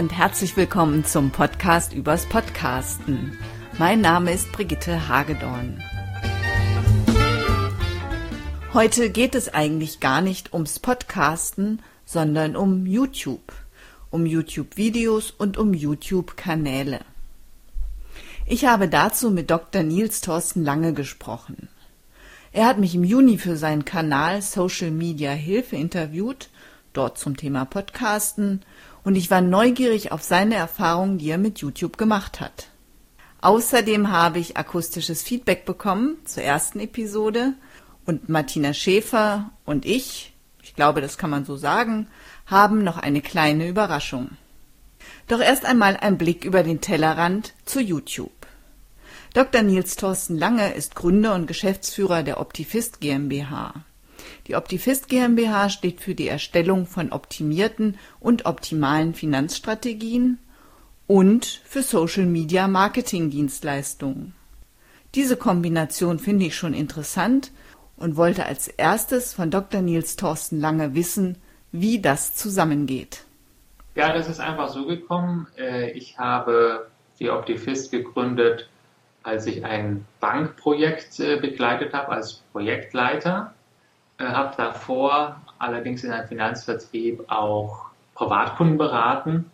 und herzlich willkommen zum Podcast übers Podcasten. Mein Name ist Brigitte Hagedorn. Heute geht es eigentlich gar nicht ums Podcasten, sondern um YouTube, um YouTube-Videos und um YouTube-Kanäle. Ich habe dazu mit Dr. Nils Thorsten Lange gesprochen. Er hat mich im Juni für seinen Kanal Social Media Hilfe interviewt, dort zum Thema Podcasten, und ich war neugierig auf seine Erfahrungen, die er mit YouTube gemacht hat. Außerdem habe ich akustisches Feedback bekommen zur ersten Episode und Martina Schäfer und ich, ich glaube, das kann man so sagen, haben noch eine kleine Überraschung. Doch erst einmal ein Blick über den Tellerrand zu YouTube. Dr. Nils Thorsten Lange ist Gründer und Geschäftsführer der Optifist GmbH. Die Optifist GmbH steht für die Erstellung von optimierten und optimalen Finanzstrategien und für Social Media Marketing Dienstleistungen. Diese Kombination finde ich schon interessant und wollte als erstes von Dr. Nils Thorsten Lange wissen, wie das zusammengeht. Ja, das ist einfach so gekommen. Äh, ich habe die Optifist gegründet als ich ein Bankprojekt äh, begleitet habe als Projektleiter, äh, habe davor allerdings in einem Finanzvertrieb auch Privatkunden beraten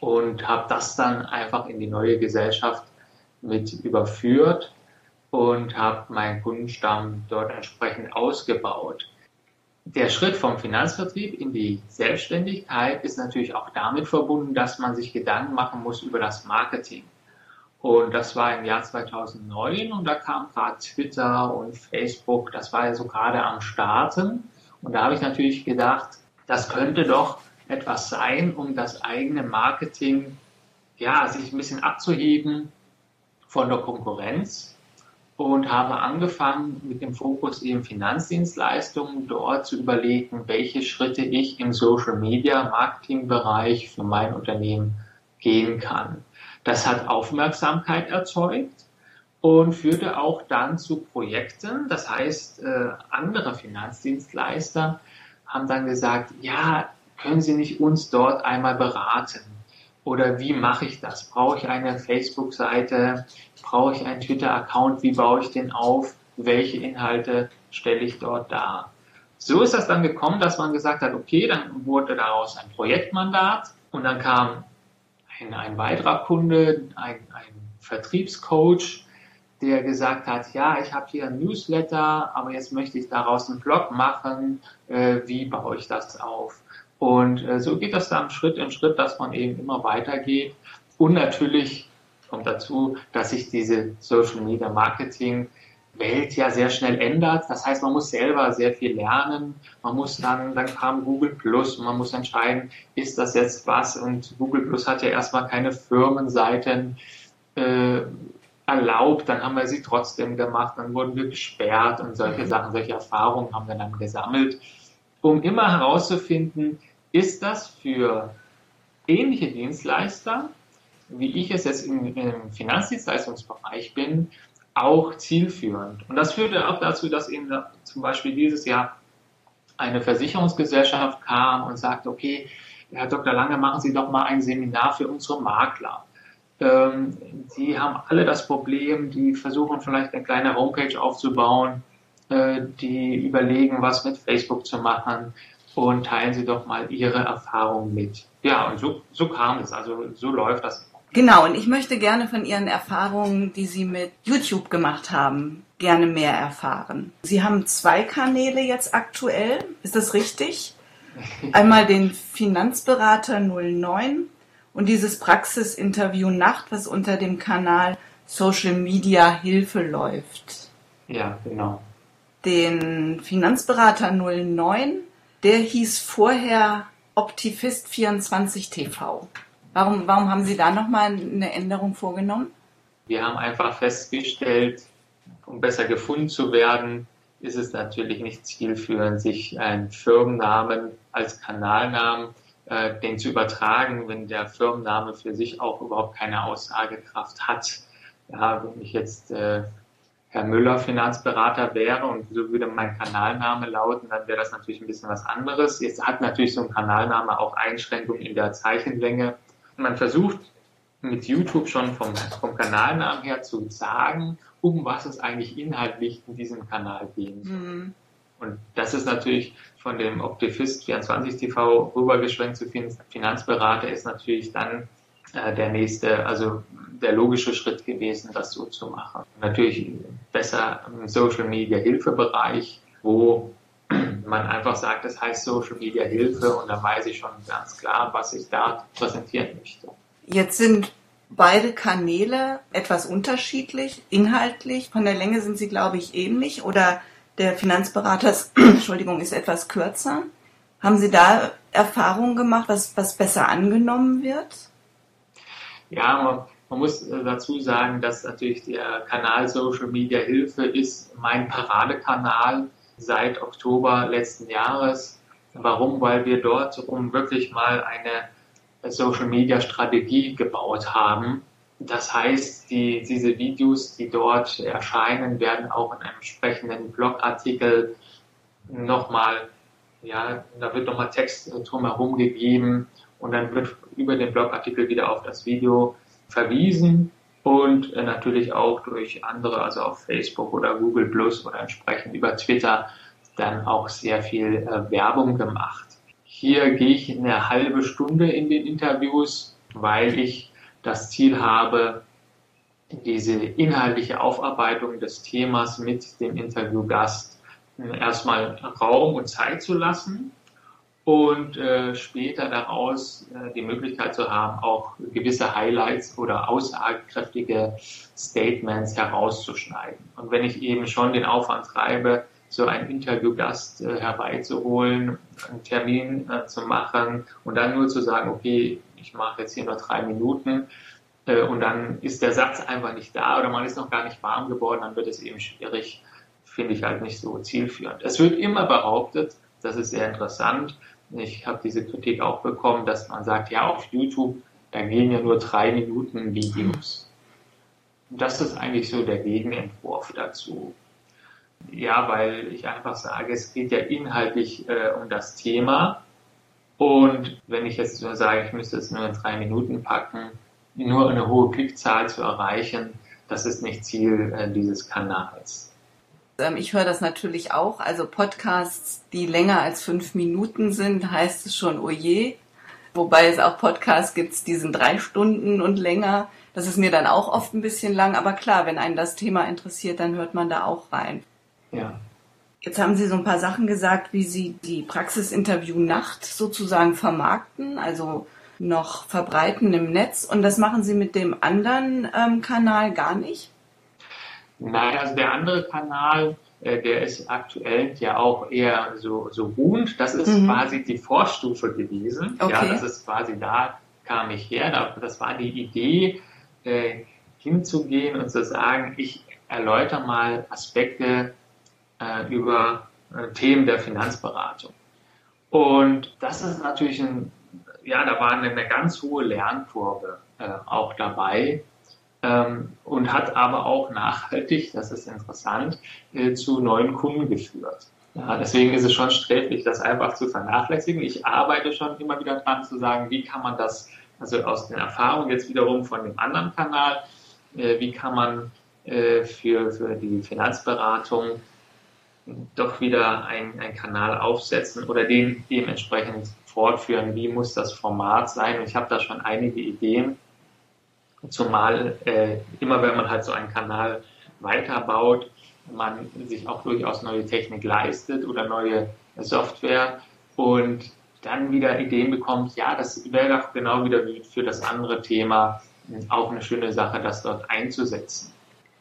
und habe das dann einfach in die neue Gesellschaft mit überführt und habe meinen Kundenstamm dort entsprechend ausgebaut. Der Schritt vom Finanzvertrieb in die Selbstständigkeit ist natürlich auch damit verbunden, dass man sich Gedanken machen muss über das Marketing. Und das war im Jahr 2009 und da kam gerade Twitter und Facebook, das war ja so gerade am Starten. Und da habe ich natürlich gedacht, das könnte doch etwas sein, um das eigene Marketing, ja, sich ein bisschen abzuheben von der Konkurrenz und habe angefangen mit dem Fokus eben Finanzdienstleistungen dort zu überlegen, welche Schritte ich im Social Media Marketing Bereich für mein Unternehmen gehen kann. Das hat Aufmerksamkeit erzeugt und führte auch dann zu Projekten. Das heißt, äh, andere Finanzdienstleister haben dann gesagt, ja, können Sie nicht uns dort einmal beraten? Oder wie mache ich das? Brauche ich eine Facebook-Seite? Brauche ich einen Twitter-Account? Wie baue ich den auf? Welche Inhalte stelle ich dort dar? So ist das dann gekommen, dass man gesagt hat, okay, dann wurde daraus ein Projektmandat und dann kam ein, ein weiterer Kunde, ein, ein Vertriebscoach, der gesagt hat, ja, ich habe hier ein Newsletter, aber jetzt möchte ich daraus einen Blog machen, äh, wie baue ich das auf? Und äh, so geht das dann Schritt in Schritt, dass man eben immer weitergeht. Und natürlich kommt dazu, dass sich diese Social Media Marketing Welt ja sehr schnell ändert. Das heißt, man muss selber sehr viel lernen. Man muss dann, dann kam Google Plus und man muss entscheiden, ist das jetzt was? Und Google Plus hat ja erstmal keine Firmenseiten äh, erlaubt. Dann haben wir sie trotzdem gemacht. Dann wurden wir gesperrt und solche mhm. Sachen, solche Erfahrungen haben wir dann gesammelt, um immer herauszufinden, ist das für ähnliche Dienstleister, wie ich es jetzt im, im Finanzdienstleistungsbereich bin, auch zielführend. Und das führte auch dazu, dass eben zum Beispiel dieses Jahr eine Versicherungsgesellschaft kam und sagte, okay, Herr Dr. Lange, machen Sie doch mal ein Seminar für unsere Makler. Ähm, haben alle das Problem, die versuchen vielleicht eine kleine Homepage aufzubauen, äh, die überlegen, was mit Facebook zu machen und teilen Sie doch mal Ihre Erfahrungen mit. Ja, und so, so kam es. Also so läuft das Genau, und ich möchte gerne von Ihren Erfahrungen, die Sie mit YouTube gemacht haben, gerne mehr erfahren. Sie haben zwei Kanäle jetzt aktuell, ist das richtig? Einmal den Finanzberater 09 und dieses Praxisinterview Nacht, was unter dem Kanal Social Media Hilfe läuft. Ja, genau. Den Finanzberater 09, der hieß vorher Optifist 24 TV. Warum, warum haben Sie da nochmal eine Änderung vorgenommen? Wir haben einfach festgestellt, um besser gefunden zu werden, ist es natürlich nicht zielführend, sich einen Firmennamen als Kanalnamen äh, den zu übertragen, wenn der Firmenname für sich auch überhaupt keine Aussagekraft hat. Ja, wenn ich jetzt äh, Herr Müller Finanzberater wäre und so würde mein Kanalname lauten, dann wäre das natürlich ein bisschen was anderes. Jetzt hat natürlich so ein Kanalname auch Einschränkungen in der Zeichenlänge man versucht mit YouTube schon vom, vom Kanalnamen her zu sagen, um was es eigentlich inhaltlich in diesem Kanal gehen soll. Mhm. Und das ist natürlich von dem Optifist 24 TV rübergeschwenkt zu Finanzberater ist natürlich dann äh, der nächste, also der logische Schritt gewesen, das so zu machen. Natürlich besser im Social Media Hilfebereich, wo man einfach sagt, das heißt Social Media Hilfe und dann weiß ich schon ganz klar, was ich da präsentieren möchte. Jetzt sind beide Kanäle etwas unterschiedlich, inhaltlich. Von der Länge sind sie, glaube ich, ähnlich oder der Finanzberater Entschuldigung, ist etwas kürzer. Haben Sie da Erfahrungen gemacht, was, was besser angenommen wird? Ja, man, man muss äh, dazu sagen, dass natürlich der Kanal Social Media Hilfe ist mein Paradekanal seit Oktober letzten Jahres. Warum? Weil wir dort um wirklich mal eine Social Media Strategie gebaut haben. Das heißt, die, diese Videos, die dort erscheinen, werden auch in einem entsprechenden Blogartikel nochmal, ja, da wird nochmal Text drumherum gegeben und dann wird über den Blogartikel wieder auf das Video verwiesen und äh, natürlich auch durch andere, also auf Facebook oder Google Plus oder entsprechend über Twitter dann auch sehr viel äh, Werbung gemacht. Hier gehe ich eine halbe Stunde in den Interviews, weil ich das Ziel habe, diese inhaltliche Aufarbeitung des Themas mit dem Interviewgast erstmal Raum und Zeit zu lassen und äh, später daraus äh, die Möglichkeit zu haben, auch gewisse Highlights oder aussagekräftige Statements herauszuschneiden. Und wenn ich eben schon den Aufwand treibe, so einen Interviewgast äh, herbeizuholen, einen Termin äh, zu machen und dann nur zu sagen, okay, ich mache jetzt hier nur drei Minuten äh, und dann ist der Satz einfach nicht da oder man ist noch gar nicht warm geworden, dann wird es eben schwierig, finde ich halt nicht so zielführend. Es wird immer behauptet, das ist sehr interessant, ich habe diese Kritik auch bekommen, dass man sagt, ja, auf YouTube, da gehen ja nur drei Minuten Videos. Das ist eigentlich so der Gegenentwurf dazu. Ja, weil ich einfach sage, es geht ja inhaltlich äh, um das Thema. Und wenn ich jetzt nur sage, ich müsste es nur in drei Minuten packen, nur eine hohe Klickzahl zu erreichen, das ist nicht Ziel äh, dieses Kanals. Ähm, ich höre das natürlich auch. Also Podcasts, die länger als fünf Minuten sind, heißt es schon, oh je. Wobei es auch Podcasts gibt, die sind drei Stunden und länger. Das ist mir dann auch oft ein bisschen lang. Aber klar, wenn einen das Thema interessiert, dann hört man da auch rein. Ja. Jetzt haben Sie so ein paar Sachen gesagt, wie Sie die Praxisinterview Nacht sozusagen vermarkten, also noch verbreiten im Netz. Und das machen Sie mit dem anderen ähm, Kanal gar nicht? Nein, also der andere Kanal, äh, der ist aktuell ja auch eher so, so ruhend. Das ist mhm. quasi die Vorstufe gewesen. Okay. Ja, das ist quasi da kam ich her. Das war die Idee, äh, hinzugehen und zu sagen, ich erläutere mal Aspekte äh, über Themen der Finanzberatung. Und das ist natürlich ein, ja, da war eine, eine ganz hohe Lernkurve auch dabei und hat aber auch nachhaltig, das ist interessant, äh, zu neuen Kunden geführt. Ja, deswegen ist es schon sträflich, das einfach zu vernachlässigen. Ich arbeite schon immer wieder dran zu sagen, wie kann man das, also aus den Erfahrungen jetzt wiederum von dem anderen Kanal, äh, wie kann man äh, für, für die Finanzberatung doch wieder einen Kanal aufsetzen oder den dementsprechend fortführen, wie muss das Format sein. Und ich habe da schon einige Ideen, Zumal äh, immer wenn man halt so einen Kanal weiterbaut, man sich auch durchaus neue Technik leistet oder neue Software und dann wieder Ideen bekommt, ja, das wäre doch genau wieder wie für das andere Thema auch eine schöne Sache, das dort einzusetzen.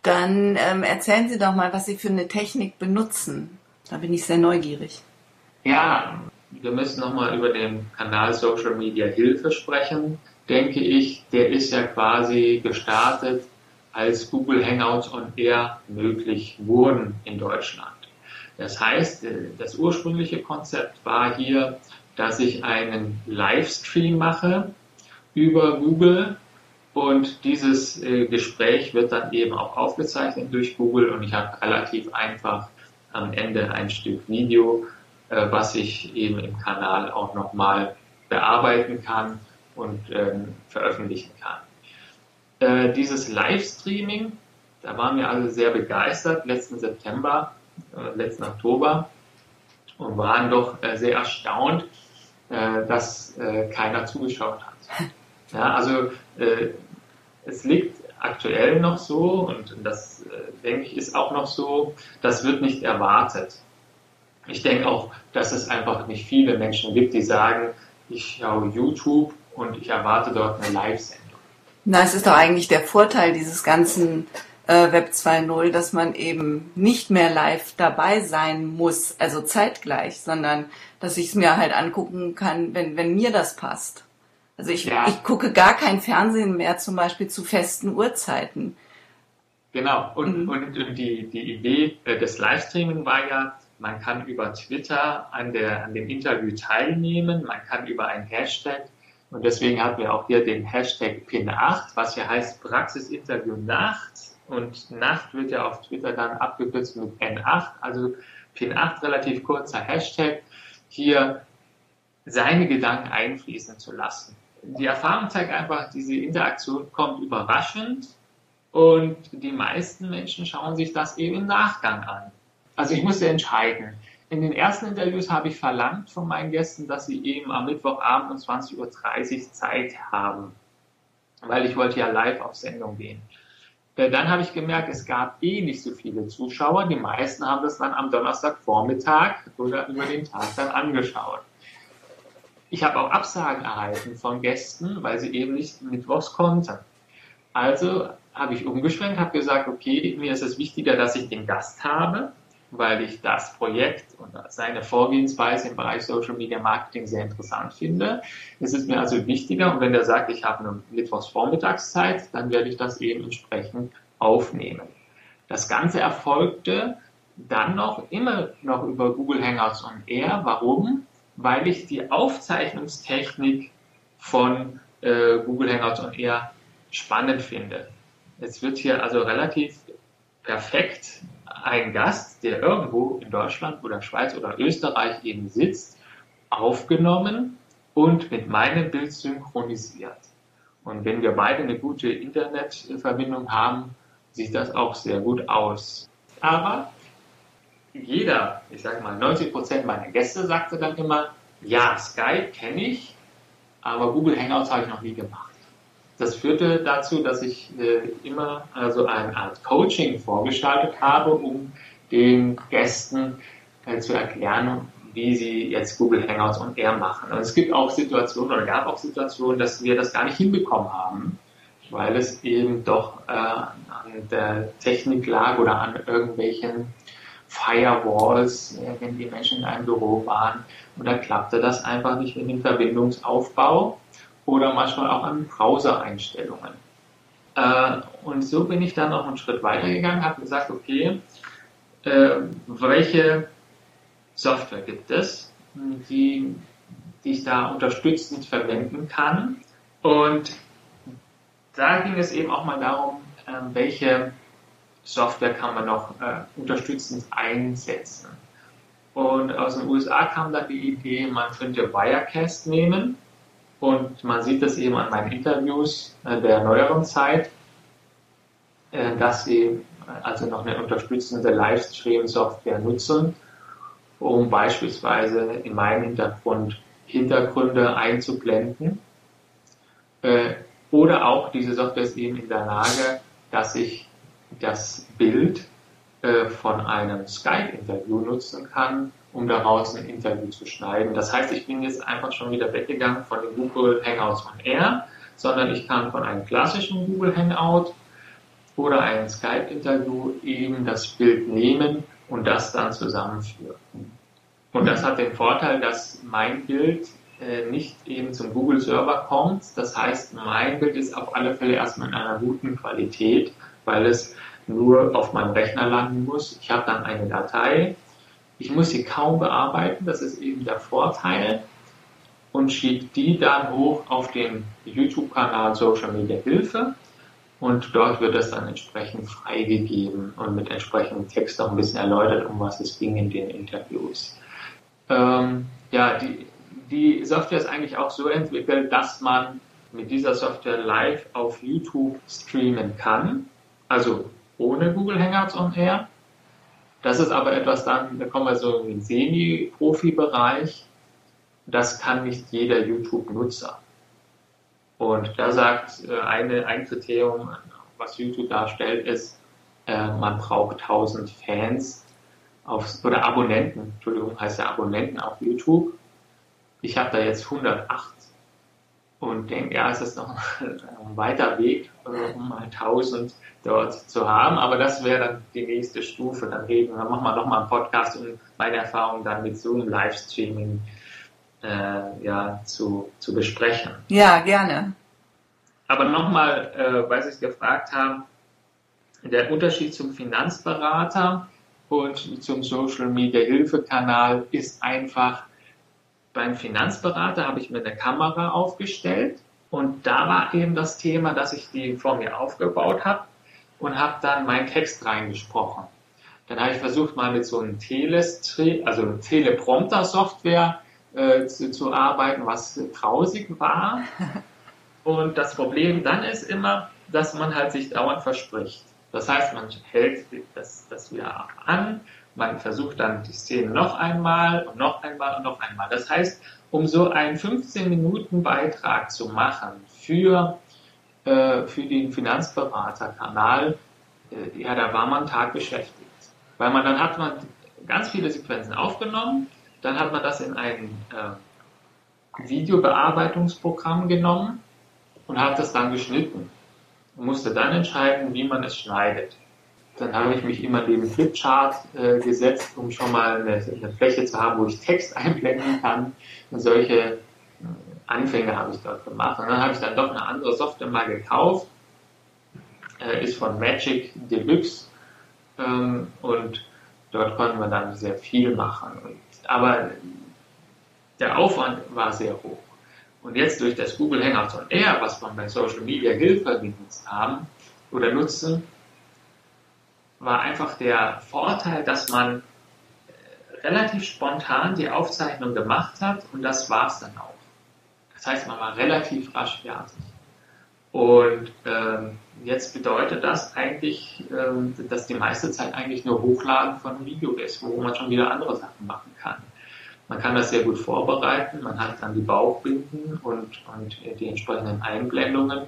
Dann ähm, erzählen Sie doch mal, was Sie für eine Technik benutzen. Da bin ich sehr neugierig. Ja, wir müssen nochmal über den Kanal Social Media Hilfe sprechen denke ich, der ist ja quasi gestartet, als Google Hangouts on Air möglich wurden in Deutschland. Das heißt, äh, das ursprüngliche Konzept war hier, dass ich einen Livestream mache über Google und dieses äh, Gespräch wird dann eben auch aufgezeichnet durch Google und ich habe relativ einfach am Ende ein Stück Video, äh, was ich eben im Kanal auch nochmal bearbeiten kann und ähm, veröffentlichen kann. Äh, dieses Livestreaming, da waren wir alle sehr begeistert letzten September, äh, letzten Oktober und waren doch äh, sehr erstaunt, äh, dass äh, keiner zugeschaut hat. Ja, also äh, es liegt aktuell noch so und das denke ich ist auch noch so, das wird nicht erwartet. Ich denke auch, dass es einfach nicht viele Menschen gibt, die sagen, ich schaue YouTube und ich erwarte dort eine Live-Sendung. Na, es ist doch eigentlich der Vorteil dieses ganzen äh, Web 2.0, dass man eben nicht mehr live dabei sein muss, also zeitgleich, sondern dass ich es mir halt angucken kann, wenn, wenn mir das passt. Also ich, ja. ich gucke gar kein Fernsehen mehr zum Beispiel zu festen Uhrzeiten. Genau, und, mhm. und, und die, die Idee äh, des Livestreaming war ja, man kann über Twitter an, der, an dem Interview teilnehmen, man kann über ein Hashtag und deswegen hatten wir auch hier den Hashtag Pin8, was ja heißt Praxisinterview Nacht. Und Nacht wird ja auf Twitter dann abgekürzt mit N8, also Pin8, relativ kurzer Hashtag, hier seine Gedanken einfließen zu lassen. Die Erfahrung zeigt einfach, diese Interaktion kommt überraschend und die meisten Menschen schauen sich das eben im Nachgang an. Also ich musste entscheiden, in den ersten Interviews habe ich verlangt von meinen Gästen, dass sie eben am Mittwochabend um 20.30 Uhr Zeit haben, weil ich wollte ja live auf Sendung gehen. Äh, dann habe ich gemerkt, es gab eh nicht so viele Zuschauer. Die meisten haben das dann am Donnerstagvormittag oder über den Tag dann angeschaut. Ich habe auch Absagen erhalten von Gästen, weil sie eben nicht mittwochs konnten. Also habe ich umgeschwenkt, habe gesagt, okay, mir ist es wichtiger, dass ich den Gast habe weil ich das Projekt und seine Vorgehensweise im Bereich Social Media Marketing sehr interessant finde. Es ist mir also wichtiger und wenn er sagt, ich habe eine Mittwochsvormittagszeit, dann werde ich das eben entsprechend aufnehmen. Das Ganze erfolgte dann noch immer noch über Google Hangouts on Air. Warum? Weil ich die Aufzeichnungstechnik von äh, Google Hangouts on Air spannend finde. Es wird hier also relativ perfekt ein Gast, der irgendwo in Deutschland oder Schweiz oder Österreich eben sitzt, aufgenommen und mit meinem Bild synchronisiert. Und wenn wir beide eine gute Internetverbindung haben, sieht das auch sehr gut aus. Aber jeder, ich sage mal 90 Prozent meiner Gäste sagte dann immer, ja, Skype kenne ich, aber Google Hangouts habe ich noch nie gemacht. Das führte dazu, dass ich äh, immer also eine Art Coaching vorgeschaltet habe, um den Gästen äh, zu erklären, wie sie jetzt Google Hangouts und Air machen. Und es gibt auch Situationen oder gab auch Situationen, dass wir das gar nicht hinbekommen haben, weil es eben doch äh, an der Technik lag oder an irgendwelchen Firewalls, äh, wenn die Menschen in einem Büro waren. Und da klappte das einfach nicht mit dem Verbindungsaufbau oder manchmal auch an Browser-Einstellungen. Äh, und so bin ich dann noch einen Schritt weitergegangen, habe gesagt, okay, äh, welche Software gibt es, die, die ich da unterstützend verwenden kann. Und da ging es eben auch mal darum, äh, welche Software kann man noch äh, unterstützend einsetzen. Und aus den USA kam dann die Idee, man könnte Wirecast nehmen und man sieht das eben an meinen Interviews äh, der neueren Zeit, äh, dass sie äh, also noch eine unterstützende Livestream-Software nutzen, um beispielsweise in meinem Hintergrund Hintergründe einzublenden. Oder auch diese Software ist eben in der Lage, dass ich das Bild von einem Skype-Interview nutzen kann, um daraus ein Interview zu schneiden. Das heißt, ich bin jetzt einfach schon wieder weggegangen von den Google Hangouts on Air, sondern ich kann von einem klassischen Google Hangout oder einem Skype-Interview eben das Bild nehmen und das dann zusammenführen. Und das hat den Vorteil, dass mein Bild äh, nicht eben zum Google-Server kommt. Das heißt, mein Bild ist auf alle Fälle erstmal in einer guten Qualität, weil es nur auf meinem Rechner landen muss. Ich habe dann eine Datei, ich muss sie kaum bearbeiten, das ist eben der Vorteil und schiebe die dann hoch auf den YouTube-Kanal Social Media Hilfe und dort wird das dann entsprechend freigegeben und mit entsprechendem Text auch ein bisschen erläutert, um was es ging in den Interviews. Ähm, ja, die, die Software ist eigentlich auch so entwickelt, dass man mit dieser Software live auf YouTube streamen kann, also ohne Google Hangouts on Air. Das ist aber etwas dann, da kommen wir so in den Semi-Profi-Bereich. Das kann nicht jeder YouTube-Nutzer. Und da sagt äh, eine, ein Kriterium, was YouTube darstellt, ist, äh, man braucht 1000 Fans auf, oder Abonnenten, Entschuldigung, heißt ja Abonnenten auf YouTube. Ich habe da jetzt 108 und denke, ja, es ist noch ein weiter Weg, äh, um mal 1000 dort zu haben, aber das wäre dann die nächste Stufe. Dann reden, dann machen wir nochmal einen Podcast, um meine Erfahrungen dann mit Zoom Livestreaming äh, ja, zu, zu besprechen. Ja, gerne. Aber nochmal, äh, weil Sie es gefragt haben, der Unterschied zum Finanzberater und zum Social Media Hilfekanal ist einfach, beim Finanzberater habe ich mir eine Kamera aufgestellt und da war eben das Thema, dass ich die vor mir aufgebaut habe und habe dann meinen Text reingesprochen. Dann habe ich versucht, mal mit so einem Telestre also Teleprompter-Software äh, zu, zu arbeiten, was grausig war. Und das Problem dann ist immer, dass man halt sich dauernd verspricht. Das heißt, man hält das, das wieder an, man versucht dann die Szene noch einmal und noch einmal und noch einmal. Das heißt, um so einen 15 Minuten Beitrag zu machen für, äh, für den Finanzberaterkanal, äh, ja, da war man Tag beschäftigt. Weil man dann hat man ganz viele Sequenzen aufgenommen, dann hat man das in ein äh, Videobearbeitungsprogramm genommen und hat das dann geschnitten und musste dann entscheiden, wie man es schneidet. Dann habe ich mich immer neben Flipchart äh, gesetzt, um schon mal eine, eine, Fläche zu haben, wo ich Text einblenden kann. Und solche äh, Anfänge habe ich dort gemacht. Und dann habe ich dann doch eine andere Software mal gekauft. Äh, ist von Magic Deluxe. Ähm, und dort konnten wir dann sehr viel machen. Und, aber der Aufwand war sehr hoch. Und jetzt durch das Google Hangouts on Air, was man bei Social Media Hilfe genutzt haben oder nutzen, war einfach der Vorteil, dass man äh, relativ spontan die Aufzeichnung gemacht hat und das war es dann auch. Das heißt, man war relativ rasch fertig. Und ähm, jetzt bedeutet das eigentlich, ähm, dass die meiste Zeit eigentlich nur Hochladen von Video ist, wo man schon wieder andere Sachen machen kann. Man kann das sehr gut vorbereiten, man hat dann die Bauchbinden und, und die entsprechenden Einblendungen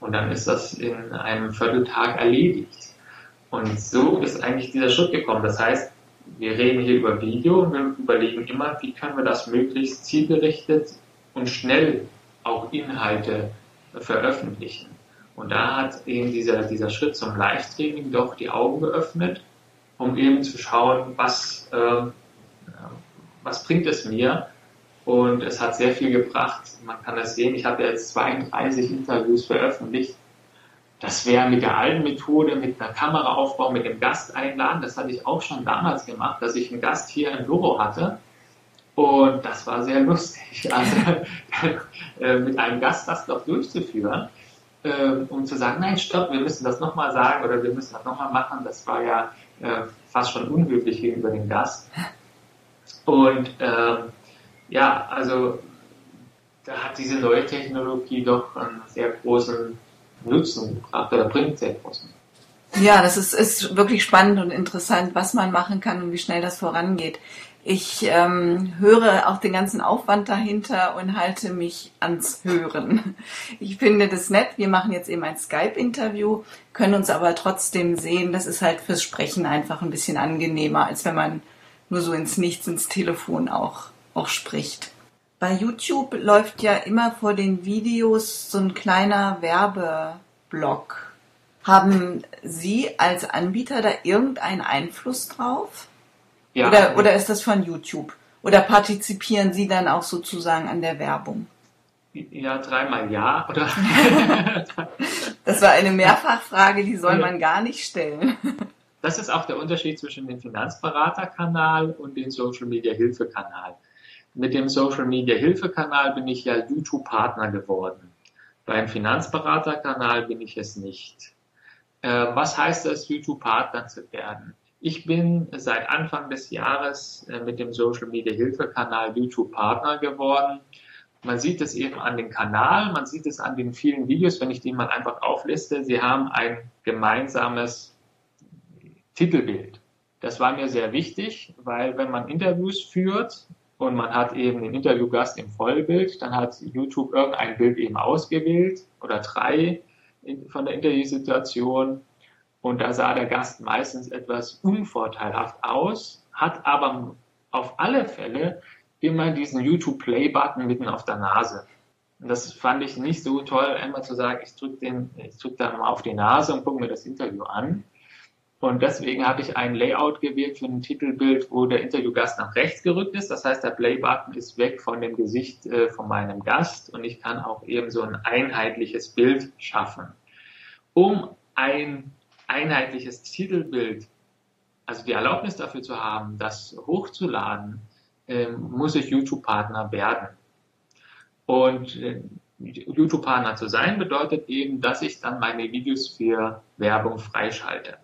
und dann ist das in einem Vierteltag erledigt. Und so ist eigentlich dieser Schritt gekommen. Das heißt, wir reden hier über Video und wir überlegen immer, wie können wir das möglichst zielgerichtet und schnell auch Inhalte veröffentlichen. Und da hat eben dieser, dieser Schritt zum Livestreaming doch die Augen geöffnet, um eben zu schauen, was, äh, was bringt es mir? Und es hat sehr viel gebracht. Man kann das sehen. Ich habe jetzt 32 Interviews veröffentlicht. Das wäre mit der alten Methode, mit einer Kameraaufbau, mit dem Gast einladen. Das hatte ich auch schon damals gemacht, dass ich einen Gast hier im Büro hatte. Und das war sehr lustig, also äh, mit einem Gast das doch durchzuführen, äh, um zu sagen, nein, stopp, wir müssen das nochmal sagen oder wir müssen das nochmal machen. Das war ja äh, fast schon unhöflich gegenüber dem Gast. Und ähm, ja, also da hat diese neue Technologie doch einen sehr großen Nutzen gebracht oder bringt sehr großen. Ja, das ist, ist wirklich spannend und interessant, was man machen kann und wie schnell das vorangeht. Ich ähm, höre auch den ganzen Aufwand dahinter und halte mich ans Hören. Ich finde das nett. Wir machen jetzt eben ein Skype-Interview, können uns aber trotzdem sehen. Das ist halt fürs Sprechen einfach ein bisschen angenehmer, als wenn man nur so ins Nichts, ins Telefon auch, auch spricht. Bei YouTube läuft ja immer vor den Videos so ein kleiner Werbeblock. Haben Sie als Anbieter da irgendeinen Einfluss drauf? Ja. Oder, oder ist das von YouTube? Oder partizipieren Sie dann auch sozusagen an der Werbung? Ja, dreimal ja. Oder das war eine Mehrfachfrage, die soll man gar nicht stellen. Das ist auch der Unterschied zwischen dem Finanzberaterkanal und dem Social Media Hilfekanal. Mit dem Social Media Hilfekanal bin ich ja YouTube-Partner geworden. Beim Finanzberaterkanal bin ich es nicht. Äh, was heißt es, YouTube-Partner zu werden? Ich bin seit Anfang des Jahres äh, mit dem Social Media Hilfekanal YouTube Partner geworden. Man sieht es eben an dem Kanal, man sieht es an den vielen Videos, wenn ich die mal einfach aufliste. Sie haben ein gemeinsames Titelbild. Das war mir sehr wichtig, weil wenn man Interviews führt und man hat eben den Interviewgast im Vollbild, dann hat YouTube irgendein Bild eben ausgewählt oder drei von der Interviewsituation und da sah der Gast meistens etwas unvorteilhaft aus, hat aber auf alle Fälle immer diesen YouTube Play Button mitten auf der Nase. Und das fand ich nicht so toll, einmal zu sagen, ich drücke drücke da mal auf die Nase und gucke mir das Interview an. Und deswegen habe ich ein Layout gewählt für ein Titelbild, wo der Interviewgast nach rechts gerückt ist. Das heißt, der Play-Button ist weg von dem Gesicht äh, von meinem Gast und ich kann auch eben so ein einheitliches Bild schaffen. Um ein einheitliches Titelbild, also die Erlaubnis dafür zu haben, das hochzuladen, äh, muss ich YouTube-Partner werden. Und äh, YouTube-Partner zu sein bedeutet eben, dass ich dann meine Videos für Werbung freischalte.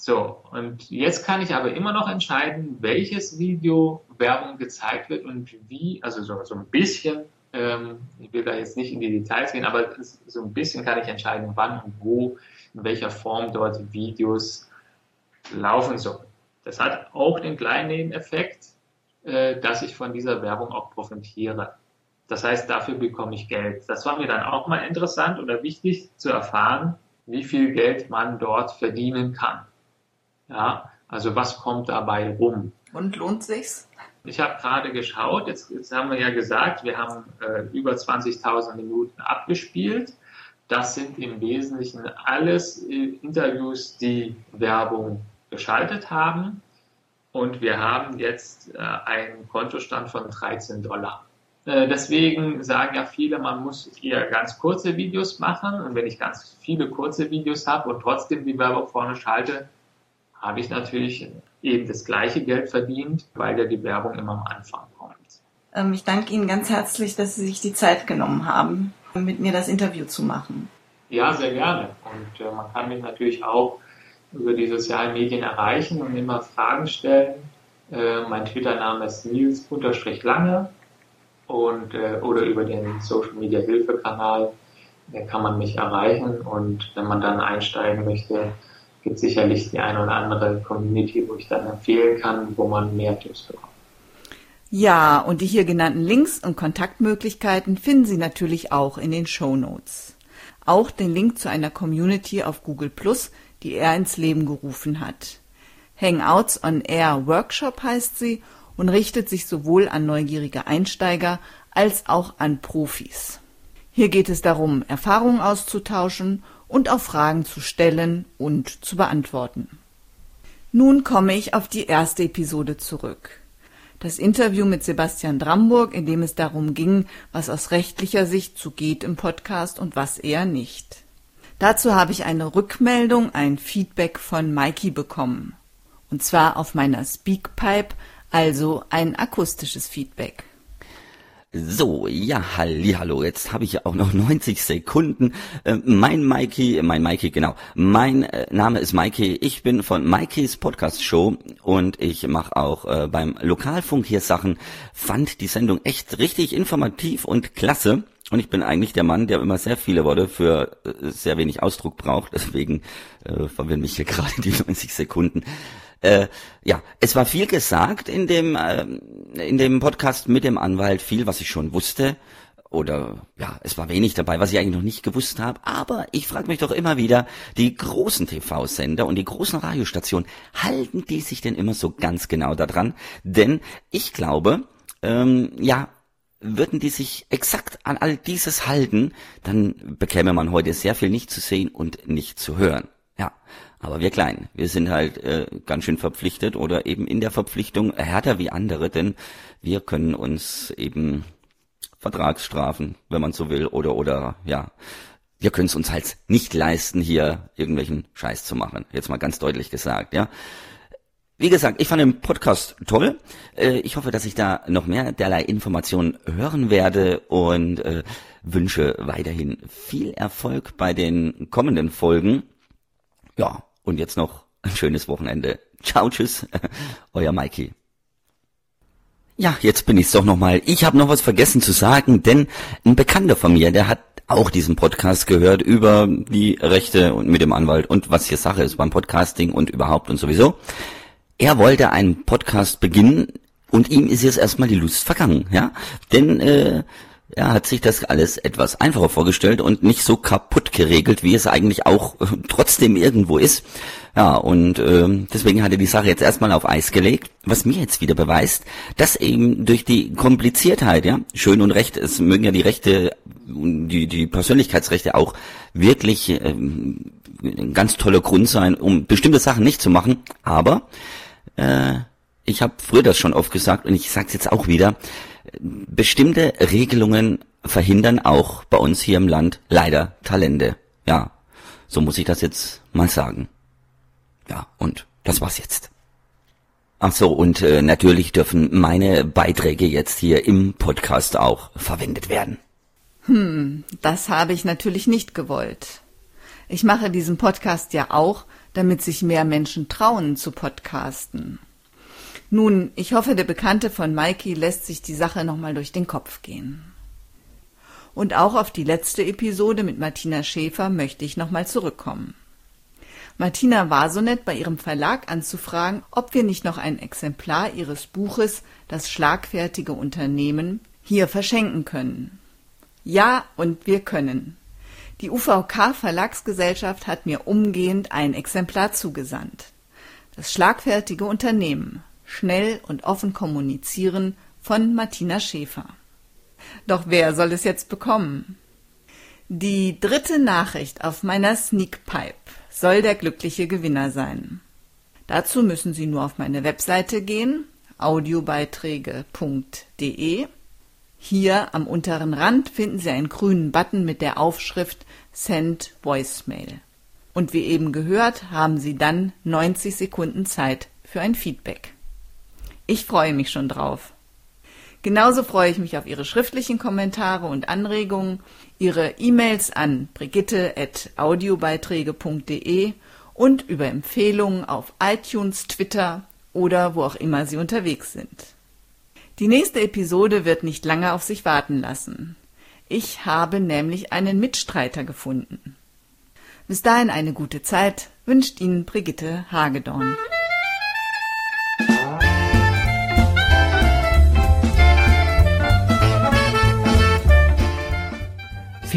So, und jetzt kann ich aber immer noch entscheiden, welches Video Werbung gezeigt wird und wie, also so, so ein bisschen, ähm, ich will da jetzt nicht in die Details gehen, aber so ein bisschen kann ich entscheiden, wann und wo, in welcher Form dort Videos laufen sollen. Das hat auch den kleinen Nebeneffekt, äh, dass ich von dieser Werbung auch profitiere. Das heißt, dafür bekomme ich Geld. Das war mir dann auch mal interessant oder wichtig zu erfahren, wie viel Geld man dort verdienen kann. Ja, also was kommt dabei rum? Und lohnt sich's? Ich habe gerade geschaut, jetzt, jetzt, haben wir ja gesagt, wir haben äh, über 20.000 Minuten abgespielt. Das sind im Wesentlichen alles äh, Interviews, die Werbung geschaltet haben. Und wir haben jetzt äh, einen Kontostand von 13 Dollar. Äh, deswegen sagen ja viele, man muss eher ganz kurze Videos machen. Und wenn ich ganz viele kurze Videos habe und trotzdem die Werbung vorne schalte, habe ich natürlich eben das gleiche Geld verdient, weil ja die Werbung immer am Anfang kommt. Ähm, ich danke Ihnen ganz herzlich, dass Sie sich die Zeit genommen haben, mit mir das Interview zu machen. Ja, sehr gerne. Und äh, man kann mich natürlich auch über die sozialen Medien erreichen und immer Fragen stellen. Äh, mein Twitter-Name ist Nils-Lange und äh, oder über den Social Media Hilfe-Kanal kann man mich erreichen und wenn man dann einsteigen möchte, gibt sicherlich die eine oder andere Community, wo ich dann empfehlen kann, wo man mehr Tipps bekommt. Ja, und die hier genannten Links und Kontaktmöglichkeiten finden Sie natürlich auch in den Show Notes. Auch den Link zu einer Community auf Google Plus, die er ins Leben gerufen hat. Hangouts on Air Workshop heißt sie und richtet sich sowohl an neugierige Einsteiger als auch an Profis. Hier geht es darum, Erfahrungen auszutauschen und auf Fragen zu stellen und zu beantworten. Nun komme ich auf die erste Episode zurück. Das Interview mit Sebastian Dramburg, in dem es darum ging, was aus rechtlicher Sicht zugeht im Podcast und was eher nicht. Dazu habe ich eine Rückmeldung, ein Feedback von Mikey bekommen. Und zwar auf meiner Speakpipe, also ein akustisches Feedback. So, ja, hallo. Jetzt habe ich ja auch noch 90 Sekunden. Äh, mein Mikey, mein Mikey, genau. Mein äh, Name ist Mikey. Ich bin von Mikeys Podcast Show und ich mache auch äh, beim Lokalfunk hier Sachen. Fand die Sendung echt richtig informativ und klasse. Und ich bin eigentlich der Mann, der immer sehr viele Worte für äh, sehr wenig Ausdruck braucht. Deswegen äh, verwirren mich hier gerade die 90 Sekunden. Äh, ja, es war viel gesagt in dem äh, in dem Podcast mit dem Anwalt, viel, was ich schon wusste. Oder ja, es war wenig dabei, was ich eigentlich noch nicht gewusst habe. Aber ich frage mich doch immer wieder, die großen TV-Sender und die großen Radiostationen, halten die sich denn immer so ganz genau daran? Denn ich glaube, ähm, ja, würden die sich exakt an all dieses halten, dann bekäme man heute sehr viel nicht zu sehen und nicht zu hören. Ja, aber wir Kleinen, wir sind halt äh, ganz schön verpflichtet oder eben in der Verpflichtung härter wie andere, denn wir können uns eben Vertragsstrafen, wenn man so will, oder oder ja, wir können es uns halt nicht leisten, hier irgendwelchen Scheiß zu machen. Jetzt mal ganz deutlich gesagt, ja. Wie gesagt, ich fand den Podcast toll. Äh, ich hoffe, dass ich da noch mehr derlei Informationen hören werde und äh, wünsche weiterhin viel Erfolg bei den kommenden Folgen. Ja, und jetzt noch ein schönes Wochenende. Ciao, tschüss, euer Mikey. Ja, jetzt bin ich's doch nochmal. Ich habe noch was vergessen zu sagen, denn ein Bekannter von mir, der hat auch diesen Podcast gehört über die Rechte und mit dem Anwalt und was hier Sache ist beim Podcasting und überhaupt und sowieso. Er wollte einen Podcast beginnen und ihm ist jetzt erstmal die Lust vergangen, ja? Denn äh, er hat sich das alles etwas einfacher vorgestellt und nicht so kaputt geregelt, wie es eigentlich auch äh, trotzdem irgendwo ist. Ja, und äh, deswegen hat er die Sache jetzt erstmal auf Eis gelegt, was mir jetzt wieder beweist, dass eben durch die Kompliziertheit, ja, schön und recht, es mögen ja die Rechte, die, die Persönlichkeitsrechte auch wirklich äh, ein ganz toller Grund sein, um bestimmte Sachen nicht zu machen, aber äh, ich habe früher das schon oft gesagt und ich sage es jetzt auch wieder, bestimmte Regelungen verhindern auch bei uns hier im Land leider Talente. Ja, so muss ich das jetzt mal sagen. Ja, und das war's jetzt. Ach so, und äh, natürlich dürfen meine Beiträge jetzt hier im Podcast auch verwendet werden. Hm, das habe ich natürlich nicht gewollt. Ich mache diesen Podcast ja auch, damit sich mehr Menschen trauen zu podcasten. Nun, ich hoffe, der Bekannte von Mikey lässt sich die Sache nochmal durch den Kopf gehen. Und auch auf die letzte Episode mit Martina Schäfer möchte ich nochmal zurückkommen. Martina war so nett, bei ihrem Verlag anzufragen, ob wir nicht noch ein Exemplar ihres Buches Das schlagfertige Unternehmen hier verschenken können. Ja, und wir können. Die UVK Verlagsgesellschaft hat mir umgehend ein Exemplar zugesandt. Das schlagfertige Unternehmen. Schnell und offen kommunizieren von Martina Schäfer. Doch wer soll es jetzt bekommen? Die dritte Nachricht auf meiner Sneakpipe soll der glückliche Gewinner sein. Dazu müssen Sie nur auf meine Webseite gehen, audiobeiträge.de. Hier am unteren Rand finden Sie einen grünen Button mit der Aufschrift Send Voicemail. Und wie eben gehört, haben Sie dann 90 Sekunden Zeit für ein Feedback. Ich freue mich schon drauf. Genauso freue ich mich auf Ihre schriftlichen Kommentare und Anregungen, Ihre E-Mails an brigitte.audiobeiträge.de und über Empfehlungen auf iTunes, Twitter oder wo auch immer Sie unterwegs sind. Die nächste Episode wird nicht lange auf sich warten lassen. Ich habe nämlich einen Mitstreiter gefunden. Bis dahin eine gute Zeit wünscht Ihnen Brigitte Hagedorn.